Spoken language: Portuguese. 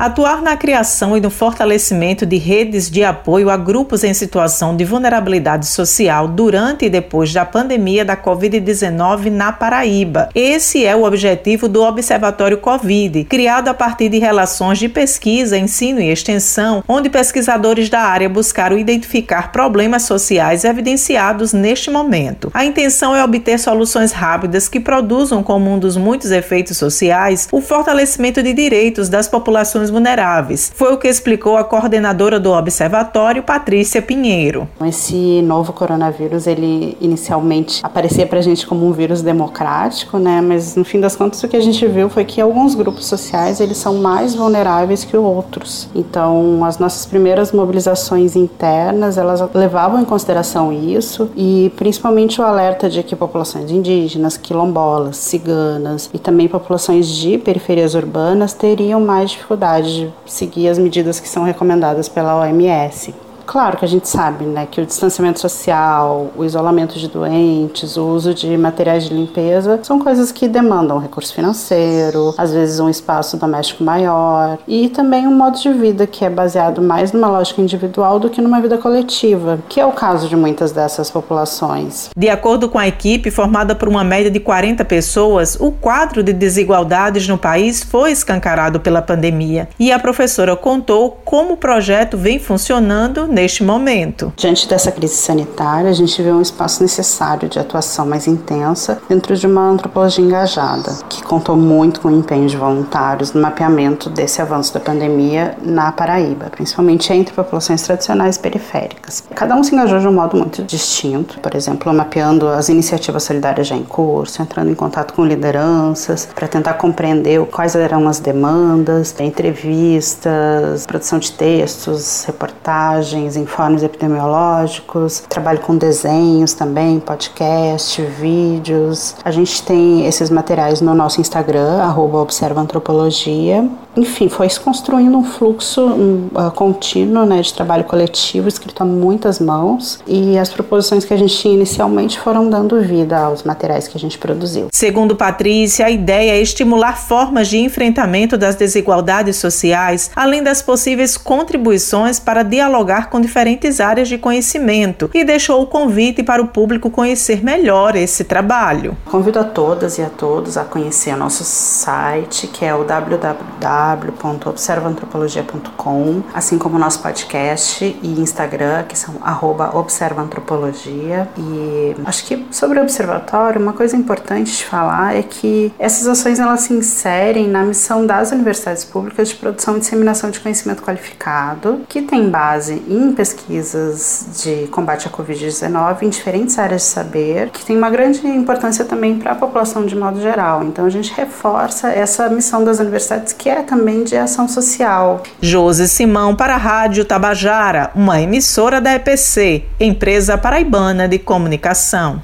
Atuar na criação e no fortalecimento de redes de apoio a grupos em situação de vulnerabilidade social durante e depois da pandemia da Covid-19 na Paraíba. Esse é o objetivo do Observatório Covid, criado a partir de relações de pesquisa, ensino e extensão, onde pesquisadores da área buscaram identificar problemas sociais evidenciados neste momento. A intenção é obter soluções rápidas que produzam, como um dos muitos efeitos sociais, o fortalecimento de direitos das populações vulneráveis. Foi o que explicou a coordenadora do observatório, Patrícia Pinheiro. Esse novo coronavírus, ele inicialmente aparecia para a gente como um vírus democrático, né? Mas no fim das contas o que a gente viu foi que alguns grupos sociais eles são mais vulneráveis que outros. Então, as nossas primeiras mobilizações internas, elas levavam em consideração isso e principalmente o alerta de que populações indígenas, quilombolas, ciganas e também populações de periferias urbanas teriam mais dificuldade de seguir as medidas que são recomendadas pela OMS. Claro que a gente sabe né, que o distanciamento social, o isolamento de doentes, o uso de materiais de limpeza são coisas que demandam recurso financeiro, às vezes um espaço doméstico maior e também um modo de vida que é baseado mais numa lógica individual do que numa vida coletiva, que é o caso de muitas dessas populações. De acordo com a equipe, formada por uma média de 40 pessoas, o quadro de desigualdades no país foi escancarado pela pandemia e a professora contou como o projeto vem funcionando neste momento. Diante dessa crise sanitária, a gente vê um espaço necessário de atuação mais intensa dentro de uma antropologia engajada, que contou muito com o empenho de voluntários no mapeamento desse avanço da pandemia na Paraíba, principalmente entre populações tradicionais periféricas. Cada um se engajou de um modo muito distinto, por exemplo, mapeando as iniciativas solidárias já em curso, entrando em contato com lideranças para tentar compreender quais eram as demandas, entrevistas, produção de textos, reportagens imagens, informes epidemiológicos, trabalho com desenhos também, podcast, vídeos. A gente tem esses materiais no nosso Instagram, observaantropologia. Enfim, foi se construindo um fluxo um, uh, contínuo né, de trabalho coletivo, escrito a muitas mãos, e as proposições que a gente tinha inicialmente foram dando vida aos materiais que a gente produziu. Segundo Patrícia, a ideia é estimular formas de enfrentamento das desigualdades sociais, além das possíveis contribuições para dialogar com diferentes áreas de conhecimento e deixou o convite para o público conhecer melhor esse trabalho. Convido a todas e a todos a conhecer nosso site, que é o www.observaantropologia.com, assim como nosso podcast e Instagram, que são observaantropologia. E acho que sobre o observatório, uma coisa importante de falar é que essas ações elas se inserem na missão das universidades públicas de produção e disseminação de conhecimento qualificado, que tem base em em pesquisas de combate à Covid-19 em diferentes áreas de saber, que tem uma grande importância também para a população de modo geral. Então a gente reforça essa missão das universidades, que é também de ação social. Josi Simão para a Rádio Tabajara, uma emissora da EPC, Empresa Paraibana de Comunicação.